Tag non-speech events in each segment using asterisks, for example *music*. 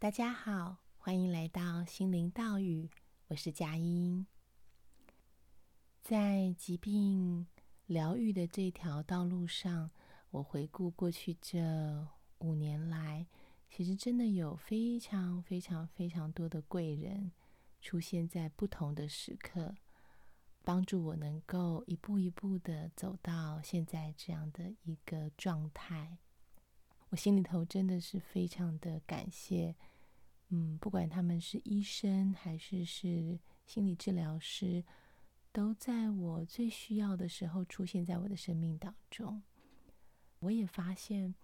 大家好，欢迎来到心灵道语，我是佳音。在疾病疗愈的这条道路上，我回顾过去这五年来，其实真的有非常非常非常多的贵人出现在不同的时刻，帮助我能够一步一步的走到现在这样的一个状态。我心里头真的是非常的感谢。嗯，不管他们是医生还是是心理治疗师，都在我最需要的时候出现在我的生命当中。我也发现，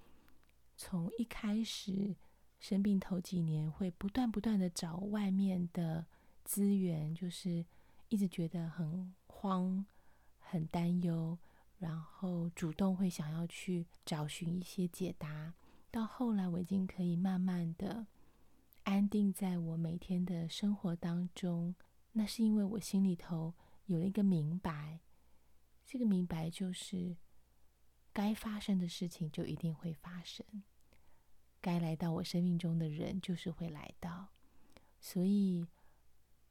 从一开始生病头几年，会不断不断的找外面的资源，就是一直觉得很慌、很担忧，然后主动会想要去找寻一些解答。到后来，我已经可以慢慢的。安定在我每天的生活当中，那是因为我心里头有了一个明白，这个明白就是该发生的事情就一定会发生，该来到我生命中的人就是会来到，所以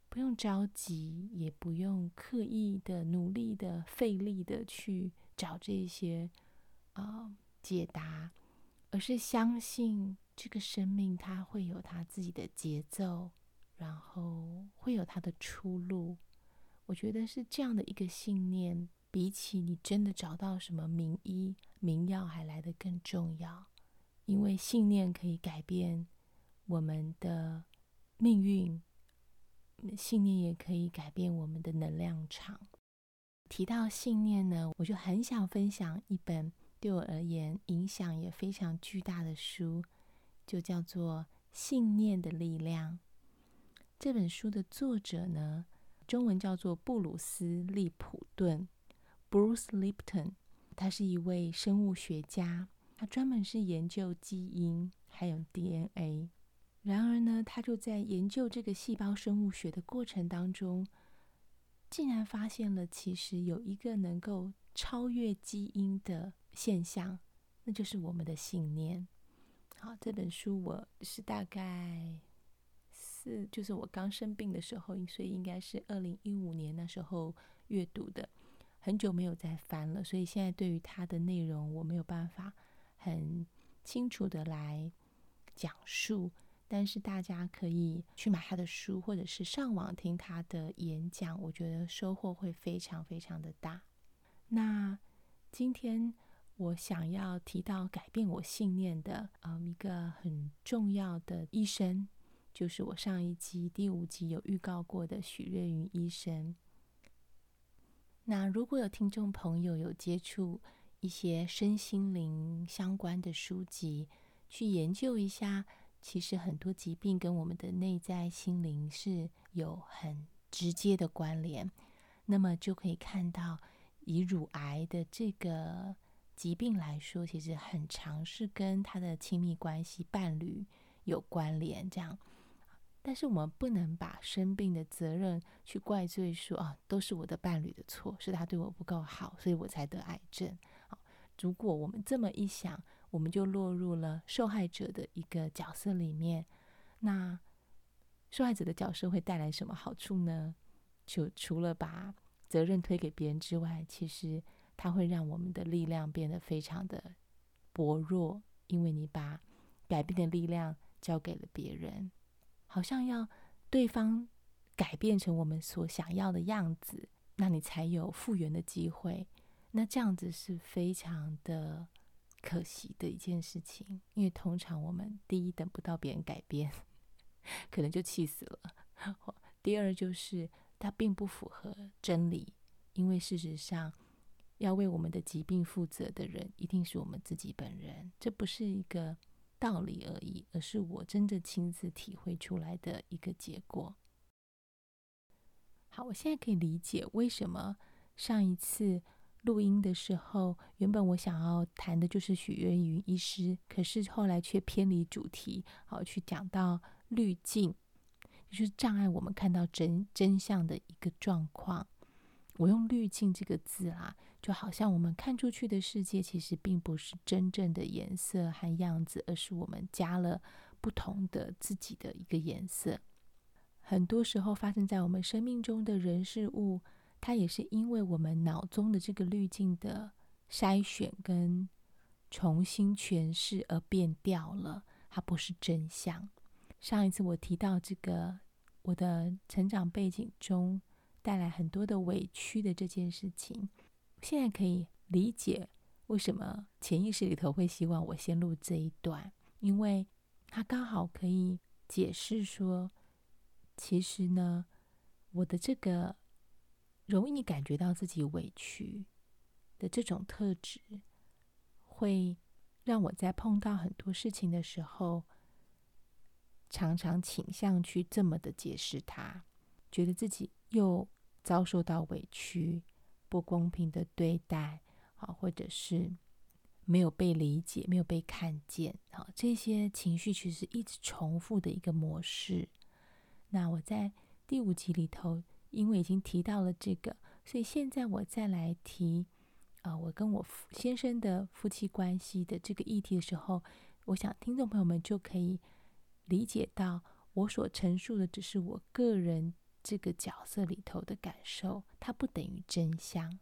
不用着急，也不用刻意的努力的费力的去找这些啊、解答，而是相信。这个生命它会有它自己的节奏，然后会有它的出路。我觉得是这样的一个信念，比起你真的找到什么名医名药还来得更重要。因为信念可以改变我们的命运，信念也可以改变我们的能量场。提到信念呢，我就很想分享一本对我而言影响也非常巨大的书。就叫做《信念的力量》。这本书的作者呢，中文叫做布鲁斯·利普顿 （Bruce Lipton）。他是一位生物学家，他专门是研究基因还有 DNA。然而呢，他就在研究这个细胞生物学的过程当中，竟然发现了其实有一个能够超越基因的现象，那就是我们的信念。好，这本书我是大概是，就是我刚生病的时候，所以应该是二零一五年那时候阅读的，很久没有再翻了，所以现在对于它的内容我没有办法很清楚的来讲述，但是大家可以去买他的书，或者是上网听他的演讲，我觉得收获会非常非常的大。那今天。我想要提到改变我信念的，嗯，一个很重要的医生，就是我上一集第五集有预告过的许瑞云医生。那如果有听众朋友有接触一些身心灵相关的书籍，去研究一下，其实很多疾病跟我们的内在心灵是有很直接的关联，那么就可以看到以乳癌的这个。疾病来说，其实很常是跟他的亲密关系、伴侣有关联。这样，但是我们不能把生病的责任去怪罪说啊，都是我的伴侣的错，是他对我不够好，所以我才得癌症。好，如果我们这么一想，我们就落入了受害者的一个角色里面。那受害者的角色会带来什么好处呢？就除了把责任推给别人之外，其实。它会让我们的力量变得非常的薄弱，因为你把改变的力量交给了别人，好像要对方改变成我们所想要的样子，那你才有复原的机会。那这样子是非常的可惜的一件事情，因为通常我们第一等不到别人改变，*laughs* 可能就气死了；*laughs* 第二就是它并不符合真理，因为事实上。要为我们的疾病负责的人，一定是我们自己本人。这不是一个道理而已，而是我真的亲自体会出来的一个结果。好，我现在可以理解为什么上一次录音的时候，原本我想要谈的就是许瑞云医师，可是后来却偏离主题，好去讲到滤镜，就是障碍我们看到真真相的一个状况。我用“滤镜”这个字啊，就好像我们看出去的世界其实并不是真正的颜色和样子，而是我们加了不同的自己的一个颜色。很多时候发生在我们生命中的人事物，它也是因为我们脑中的这个滤镜的筛选跟重新诠释而变掉了，它不是真相。上一次我提到这个，我的成长背景中带来很多的委屈的这件事情，现在可以理解为什么潜意识里头会希望我先录这一段，因为它刚好可以解释说，其实呢，我的这个容易感觉到自己委屈的这种特质，会让我在碰到很多事情的时候，常常倾向去这么的解释它，觉得自己又遭受到委屈、不公平的对待，啊，或者是没有被理解、没有被看见，啊，这些情绪其实一直重复的一个模式。那我在第五集里头，因为已经提到了这个，所以现在我再来提，啊，我跟我先生的夫妻关系的这个议题的时候，我想听众朋友们就可以。理解到我所陈述的只是我个人这个角色里头的感受，它不等于真相，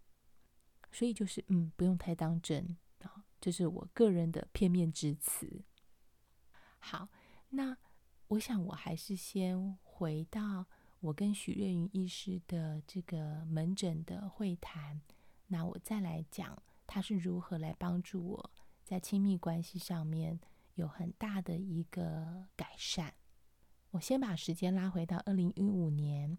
所以就是嗯，不用太当真啊，这是我个人的片面之词。好，那我想我还是先回到我跟许瑞云医师的这个门诊的会谈，那我再来讲他是如何来帮助我在亲密关系上面。有很大的一个改善。我先把时间拉回到二零一五年，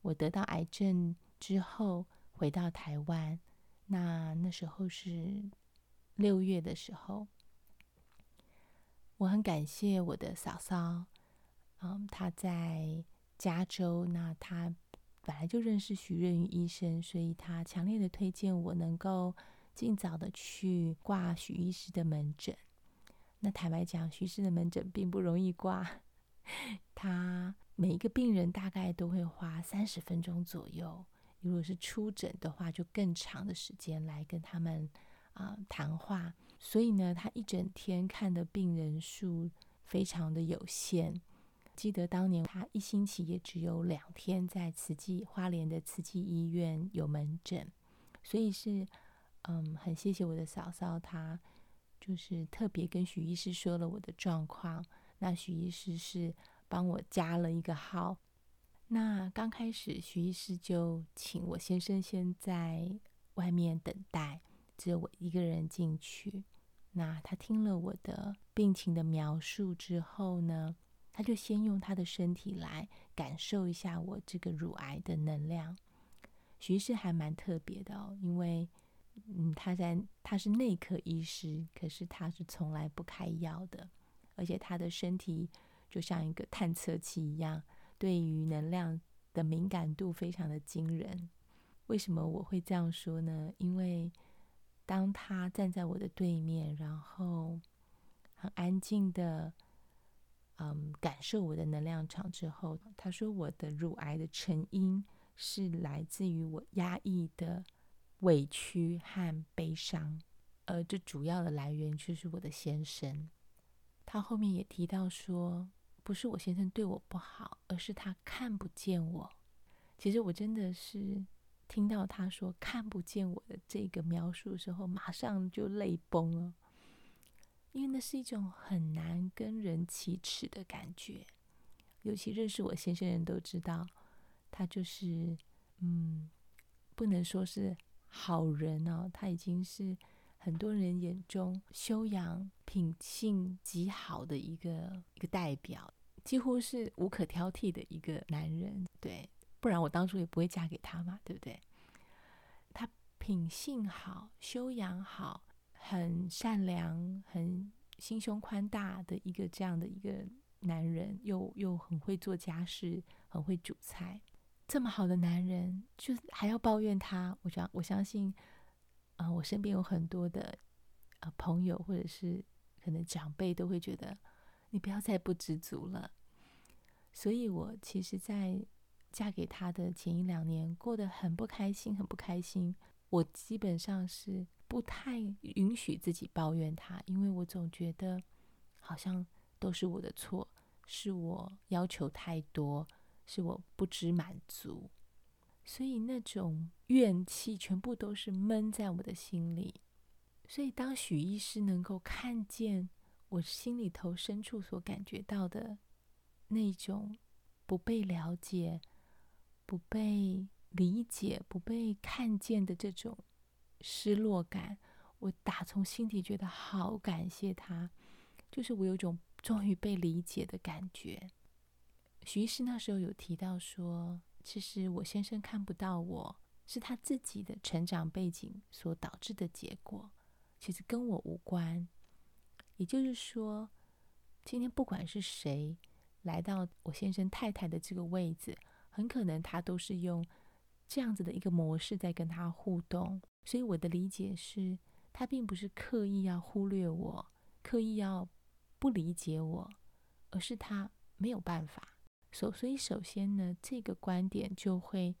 我得到癌症之后回到台湾。那那时候是六月的时候，我很感谢我的嫂嫂，嗯，她在加州。那她本来就认识许瑞云医生，所以她强烈的推荐我能够尽早的去挂许医师的门诊。那坦白讲，许医师的门诊并不容易挂，他每一个病人大概都会花三十分钟左右。如果是出诊的话，就更长的时间来跟他们啊、谈话。所以呢，他一整天看的病人数非常的有限。记得当年他一星期也只有两天在慈济花莲的慈济医院有门诊，所以是嗯，很谢谢我的嫂嫂她。就是特别跟许医师说了我的状况，那徐医师是帮我加了一个号。那刚开始徐医师就请我先生先在外面等待，只有我一个人进去。那他听了我的病情的描述之后呢，他就先用他的身体来感受一下我这个乳癌的能量。徐医师还蛮特别的哦，因为。嗯，他在他是内科医师，可是他是从来不开药的，而且他的身体就像一个探测器一样，对于能量的敏感度非常的惊人。为什么我会这样说呢？因为当他站在我的对面，然后很安静的，嗯，感受我的能量场之后，他说我的乳癌的成因是来自于我压抑的。委屈和悲伤，而这主要的来源就是我的先生。他后面也提到说，不是我先生对我不好，而是他看不见我。其实我真的是听到他说看不见我的这个描述的时候，马上就泪崩了，因为那是一种很难跟人启齿的感觉。尤其认识我先生的人都知道，他就是嗯，不能说是。好人哦，他已经是很多人眼中修养品性极好的一个一个代表，几乎是无可挑剔的一个男人。对，不然我当初也不会嫁给他嘛，对不对？他品性好，修养好，很善良，很心胸宽大的一个这样的一个男人，又又很会做家事，很会煮菜。这么好的男人，就还要抱怨他？我想，我相信，啊、我身边有很多的呃朋友，或者是可能长辈，都会觉得你不要再不知足了。所以，我其实，在嫁给他的前一两年，过得很不开心，很不开心。我基本上是不太允许自己抱怨他，因为我总觉得好像都是我的错，是我要求太多，是我不知满足，所以那种怨气全部都是闷在我的心里。所以当许医师能够看见我心里头深处所感觉到的那种不被了解、不被理解、不被看见的这种失落感，我打从心底觉得好感谢他，就是我有种终于被理解的感觉。许医师那时候有提到说，其实我先生看不到我是他自己的成长背景所导致的结果，其实跟我无关。也就是说，今天不管是谁来到我先生太太的这个位置，很可能他都是用这样子的一个模式在跟他互动。所以我的理解是，他并不是刻意要忽略我，刻意要不理解我，而是他没有办法。所所以，首先呢，这个观点就会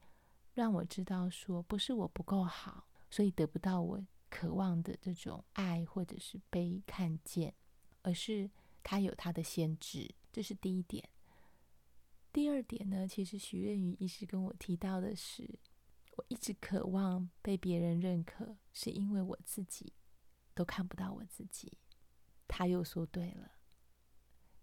让我知道说，不是我不够好，所以得不到我渴望的这种爱，或者是被看见，而是他有他的限制，这是第一点。第二点呢，其实许任瑜医师跟我提到的是，我一直渴望被别人认可，是因为我自己都看不到我自己。他又说对了，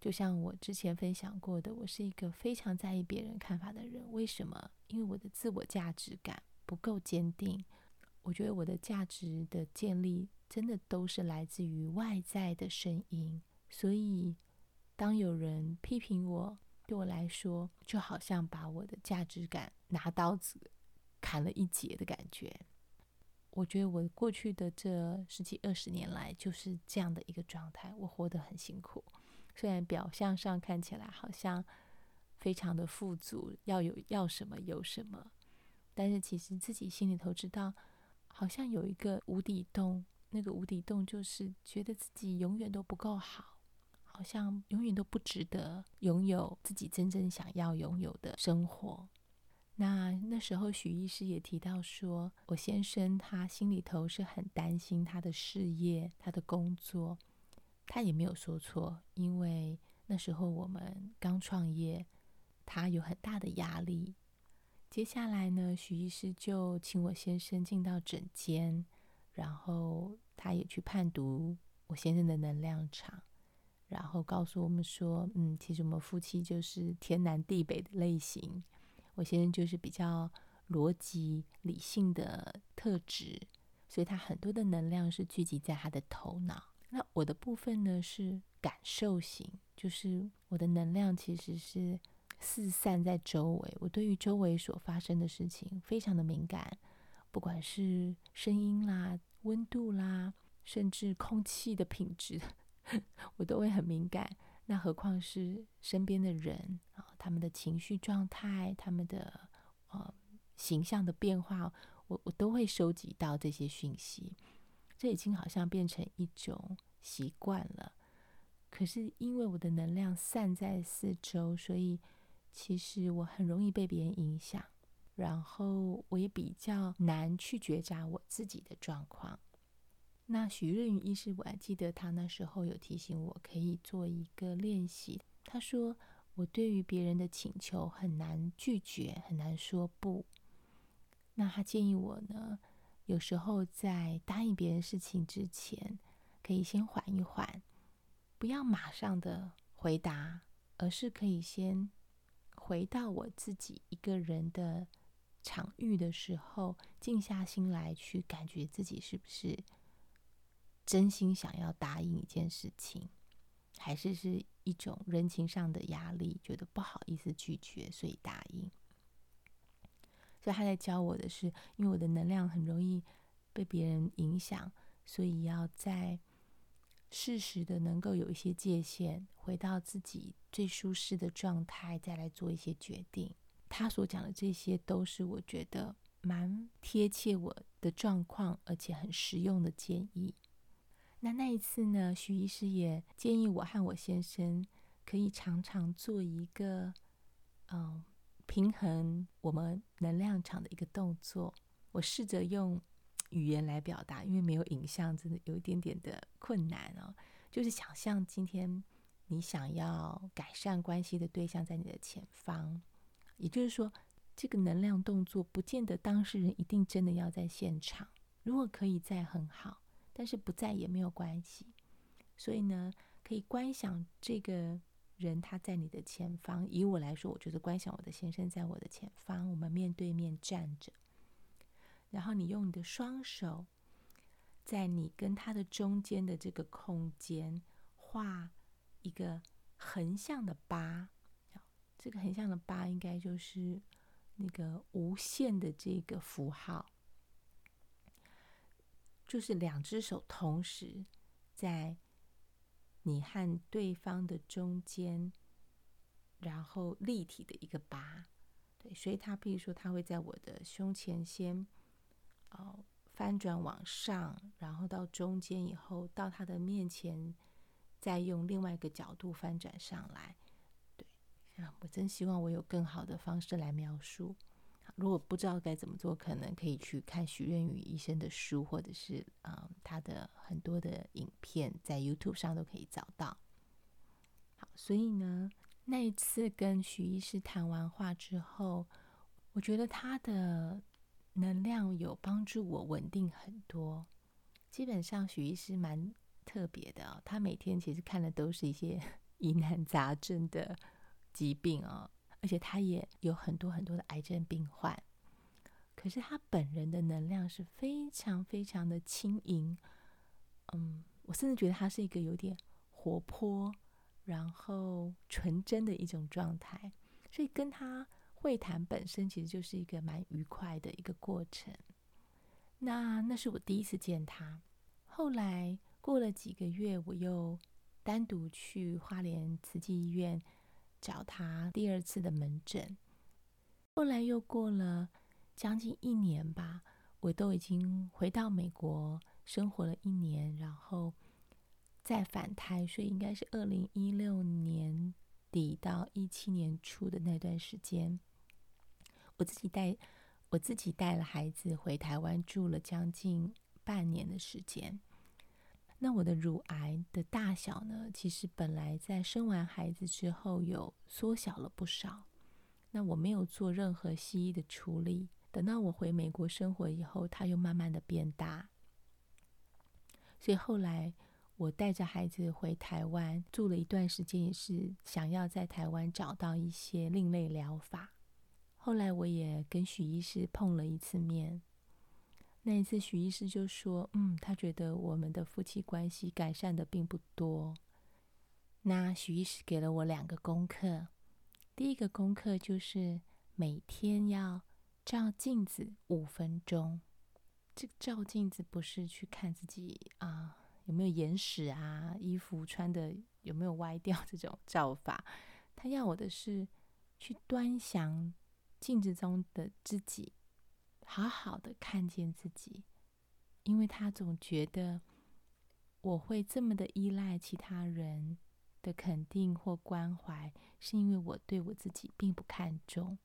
就像我之前分享过的，我是一个非常在意别人看法的人。为什么？因为我的自我价值感不够坚定。我觉得我的价值的建立，真的都是来自于外在的声音。所以，当有人批评我，对我来说，就好像把我的价值感拿刀子砍了一截的感觉。我觉得我过去的这十几二十年来，就是这样的一个状态。我活得很辛苦，虽然表象上看起来好像非常的富足，要有要什么有什么，但是其实自己心里头知道。好像有一个无底洞，那个无底洞就是觉得自己永远都不够好，好像永远都不值得拥有自己真正想要拥有的生活。那那时候许医师也提到说，我先生他心里头是很担心他的事业、他的工作，他也没有说错，因为那时候我们刚创业，他有很大的压力。接下来呢，许医师就请我先生进到诊间，然后他也去判读我先生的能量场，然后告诉我们说，嗯，其实我们夫妻就是天南地北的类型。我先生就是比较逻辑理性的特质，所以他很多的能量是聚集在他的头脑。那我的部分呢是感受型，就是我的能量其实是。四散在周围，我对于周围所发生的事情非常的敏感，不管是声音啦、温度啦，甚至空气的品质，*laughs* 我都会很敏感。那何况是身边的人啊，他们的情绪状态、他们的呃形象的变化，我我都会收集到这些讯息。这已经好像变成一种习惯了。可是因为我的能量散在四周，所以。其实我很容易被别人影响，然后我也比较难去觉察我自己的状况。那许润宇医师，我还记得他那时候有提醒我可以做一个练习。他说我对于别人的请求很难拒绝，很难说不。那他建议我呢，有时候在答应别人事情之前，可以先缓一缓，不要马上的回答，而是可以先。回到我自己一个人的场域的时候，静下心来去感觉自己是不是真心想要答应一件事情，还是是一种人情上的压力，觉得不好意思拒绝，所以答应。所以他在教我的是，因为我的能量很容易被别人影响，所以要在。适时的能够有一些界限，回到自己最舒适的状态，再来做一些决定。他所讲的这些都是我觉得蛮贴切我的状况，而且很实用的建议。那那一次呢，徐医师也建议我和我先生可以常常做一个，嗯，平衡我们能量场的一个动作。我试着用。语言来表达，因为没有影像，真的有一点点的困难哦。就是想象今天你想要改善关系的对象在你的前方。也就是说，这个能量动作不见得当事人一定真的要在现场，如果可以在很好，但是不在也没有关系。所以呢，可以观想这个人他在你的前方。以我来说，我就是观想我的先生在我的前方，我们面对面站着。然后你用你的双手，在你跟他的中间的这个空间画一个横向的八。这个横向的八应该就是那个无限的这个符号，就是两只手同时在你和对方的中间，然后立体的一个八。对，所以他比如说他会在我的胸前先哦翻转往上，然后到中间以后到他的面前，再用另外一个角度翻转上来。对啊，我真希望我有更好的方式来描述。如果不知道该怎么做，可能可以去看许愿宇医生的书，或者是啊、嗯，他的很多的影片，在 YouTube 上都可以找到。好，所以呢，那一次跟许医师谈完话之后，我觉得他的能量有帮助我稳定很多。基本上，许医师蛮特别的，他每天其实看的都是一些 *laughs* 疑难杂症的。疾病啊，而且他也有很多很多的癌症病患，可是他本人的能量是非常非常的轻盈，嗯，我甚至觉得他是一个有点活泼，然后纯真的一种状态，所以跟他会谈本身其实就是一个蛮愉快的一个过程。那那是我第一次见他，后来过了几个月，我又单独去花莲慈济医院。找他第二次的门诊，后来又过了将近一年吧，我都已经回到美国生活了一年，然后再返台，所以应该是二零一六年底到一七年初的那段时间，我自己带我自己带了孩子回台湾住了将近半年的时间。那我的乳癌的大小呢？其实本来在生完孩子之后有缩小了不少。那我没有做任何西医的处理，等到我回美国生活以后，它又慢慢的变大。所以后来我带着孩子回台湾住了一段时间，也是想要在台湾找到一些另类疗法。后来我也跟许医师碰了一次面。那一次，许医师就说：“嗯，他觉得我们的夫妻关系改善的并不多。”那许医师给了我两个功课。第一个功课就是每天要照镜子五分钟。这个照镜子不是去看自己啊有没有眼屎啊，衣服穿的有没有歪掉这种照法。他要我的是去端详镜子中的自己。好好的看见自己，因为他总觉得我会这么的依赖其他人的肯定或关怀，是因为我对我自己并不看重。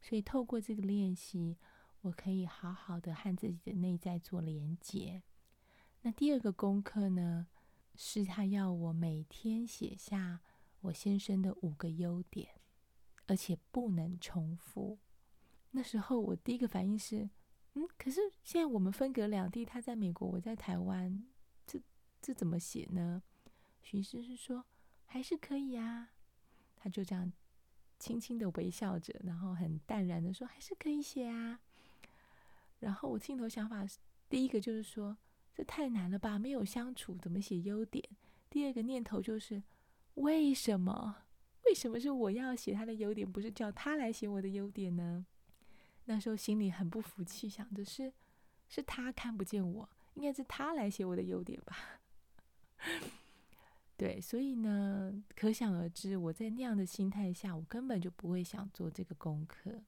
所以透过这个练习，我可以好好的和自己的内在做连接。那第二个功课呢，是他要我每天写下我先生的五个优点，而且不能重复。那时候我第一个反应是，嗯，可是现在我们分隔两地，他在美国，我在台湾，这这怎么写呢？徐医师是说还是可以啊，他就这样轻轻的微笑着，然后很淡然的说还是可以写啊。然后我心头想法是，第一个就是说这太难了吧，没有相处怎么写优点？第二个念头就是为什么？为什么是我要写他的优点，不是叫他来写我的优点呢？那时候心里很不服气，想的是，是他看不见我，应该是他来写我的优点吧。*laughs* 对，所以呢，可想而知，我在那样的心态下，我根本就不会想做这个功课。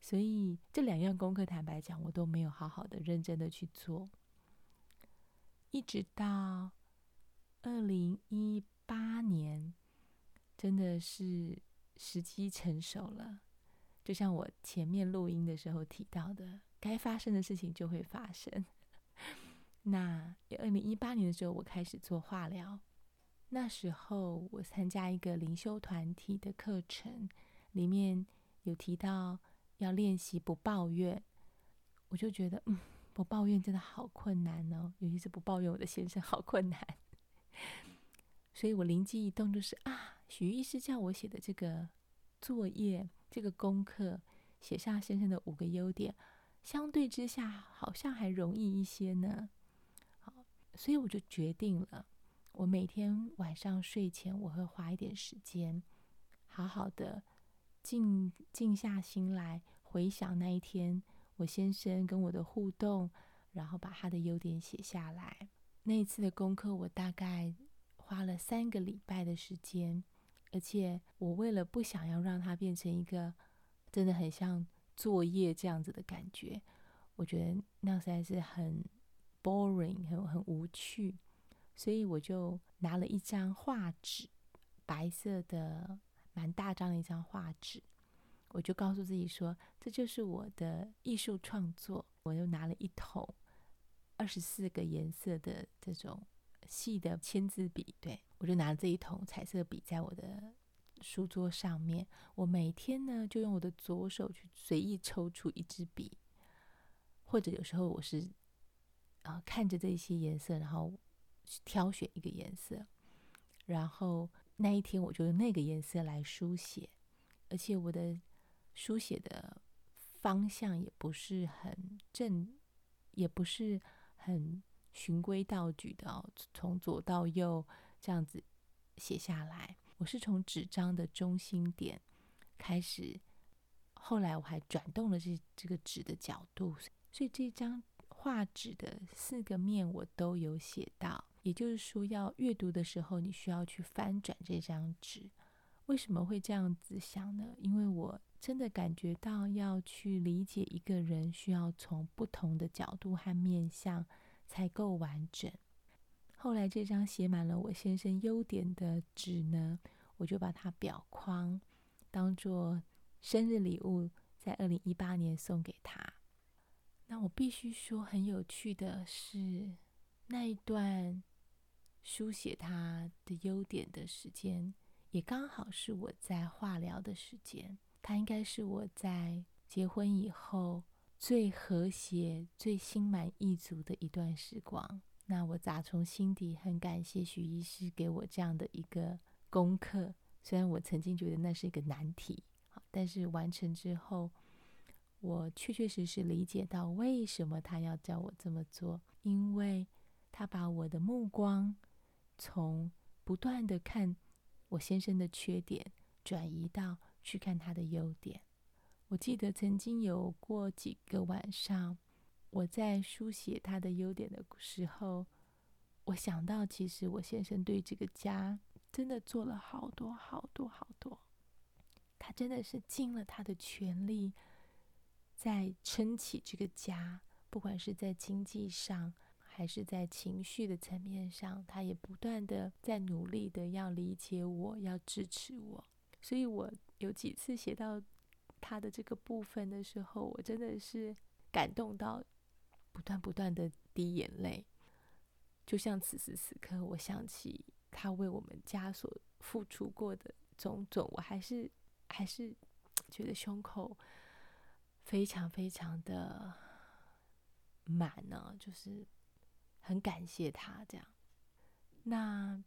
所以这两样功课，坦白讲，我都没有好好的、认真的去做。一直到二零一八年，真的是时机成熟了。就像我前面录音的时候提到的，该发生的事情就会发生。*laughs* 那二零一八年的时候，我开始做化疗。那时候我参加一个灵修团体的课程，里面有提到要练习不抱怨，我就觉得，嗯，不抱怨真的好困难哦，尤其是不抱怨我的先生，好困难。*laughs* 所以我灵机一动，就是啊，许医师叫我写的这个作业，这个功课，写下先生的五个优点，相对之下好像还容易一些呢。好，所以我就决定了。我每天晚上睡前，我会花一点时间，好好的静静下心来回想那一天我先生跟我的互动，然后把他的优点写下来。那一次的功课，我大概花了三个礼拜的时间，而且我为了不想要让它变成一个真的很像作业这样子的感觉，我觉得那实在是很 boring，很很无趣。所以我就拿了一张画纸，白色的，蛮大张的一张画纸，我就告诉自己说，这就是我的艺术创作。我又拿了一桶二十四个颜色的这种细的签字笔，对，我就拿这一桶彩色笔在我的书桌上面。我每天呢，就用我的左手去随意抽出一支笔，或者有时候我是啊、看着这些颜色，然后。挑选一个颜色，然后那一天我就用那个颜色来书写，而且我的书写的方向也不是很正，也不是很循规蹈矩的哦，从左到右这样子写下来。我是从纸张的中心点开始，后来我还转动了这这个纸的角度，所以这张画纸的四个面我都有写到。也就是说，要阅读的时候，你需要去翻转这张纸。为什么会这样子想呢？因为我真的感觉到，要去理解一个人，需要从不同的角度和面向才够完整。后来，这张写满了我先生优点的纸呢，我就把它裱框，当做生日礼物，在二零一八年送给他。那我必须说，很有趣的是那一段。书写他的优点的时间，也刚好是我在化疗的时间。他应该是我在结婚以后最和谐、最心满意足的一段时光。那我打从心底很感谢许医师给我这样的一个功课。虽然我曾经觉得那是一个难题，但是完成之后，我确确实实理解到为什么他要叫我这么做，因为他把我的目光。从不断的看我先生的缺点，转移到去看他的优点。我记得曾经有过几个晚上，我在书写他的优点的时候，我想到，其实我先生对这个家真的做了好多好多好多，他真的是尽了他的全力，在撑起这个家，不管是在经济上。还是在情绪的层面上，他也不断的在努力的要理解我，要支持我。所以我有几次写到他的这个部分的时候，我真的是感动到不断不断的滴眼泪。就像此时此刻，我想起他为我们家所付出过的种种，我还是还是觉得胸口非常非常的满呢，就是。很感谢他这样，那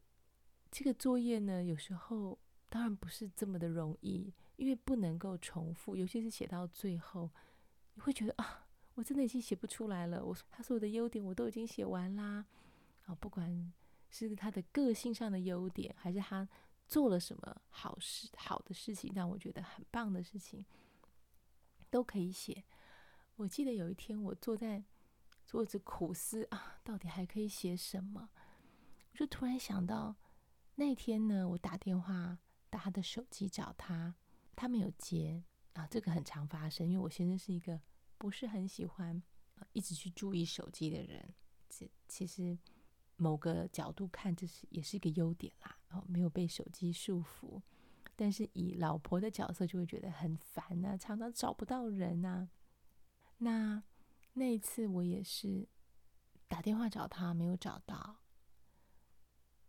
这个作业呢，有时候当然不是这么的容易，因为不能够重复，尤其是写到最后，你会觉得啊，我真的已经写不出来了。我他所有的优点我都已经写完啦，啊，不管是他的个性上的优点，还是他做了什么好事、好的事情，让我觉得很棒的事情，都可以写。我记得有一天我坐在。坐着苦思啊，到底还可以写什么？我就突然想到，那天呢，我打电话打他的手机找他，他没有接啊。这个很常发生，因为我先生是一个不是很喜欢一直去注意手机的人。这其实某个角度看，这是也是一个优点啦。哦，没有被手机束缚，但是以老婆的角色就会觉得很烦啊，常常找不到人啊。那。那一次我也是打电话找他，没有找到。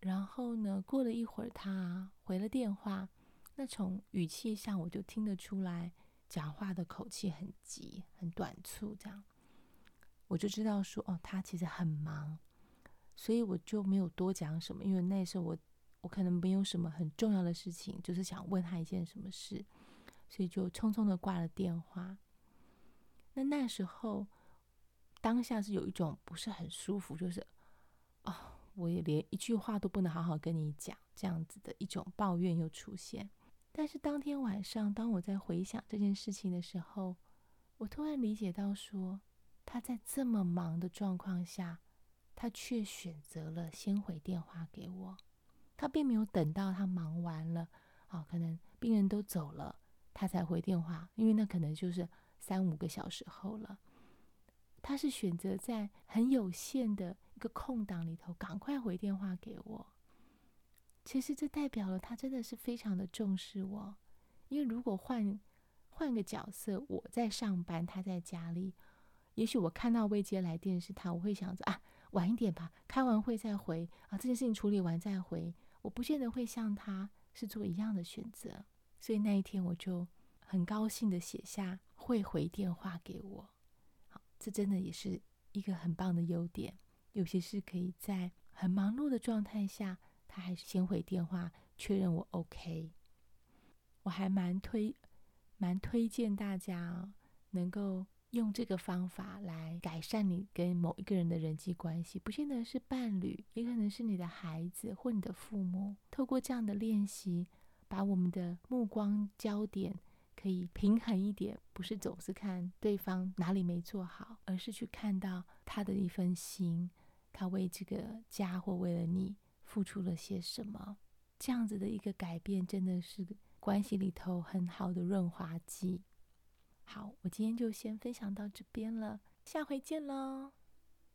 然后呢，过了一会儿，他回了电话。那从语气上，我就听得出来，讲话的口气很急、很短促，这样，我就知道说，哦，他其实很忙，所以我就没有多讲什么，因为那时候我我可能没有什么很重要的事情，就是想问他一件什么事，所以就匆匆的挂了电话。那那时候当下是有一种不是很舒服，就是，哦。我也连一句话都不能好好跟你讲，这样子的一种抱怨又出现。但是当天晚上，当我在回想这件事情的时候，我突然理解到说，他在这么忙的状况下，他却选择了先回电话给我。他并没有等到他忙完了，啊，可能病人都走了，他才回电话，因为那可能就是三五个小时后了。他是选择在很有限的。一个空档里头，赶快回电话给我。其实这代表了他真的是非常的重视我。因为如果换换个角色，我在上班，他在家里，也许我看到未接来电是他，我会想着啊，晚一点吧，开完会再回啊，这件事情处理完再回。我不见得会像他是做一样的选择。所以那一天我就很高兴的写下会回电话给我。好，这真的也是一个很棒的优点。有些是可以在很忙碌的状态下，他还是先回电话确认我 OK。我还蛮推蛮推荐大家能够用这个方法来改善你跟某一个人的人际关系，不见得是伴侣，也可能是你的孩子或你的父母。透过这样的练习，把我们的目光焦点可以平衡一点，不是总是看对方哪里没做好，而是去看到他的一份心。他为这个家或为了你付出了些什么？这样子的一个改变，真的是关系里头很好的润滑剂。好，我今天就先分享到这边了，下回见喽。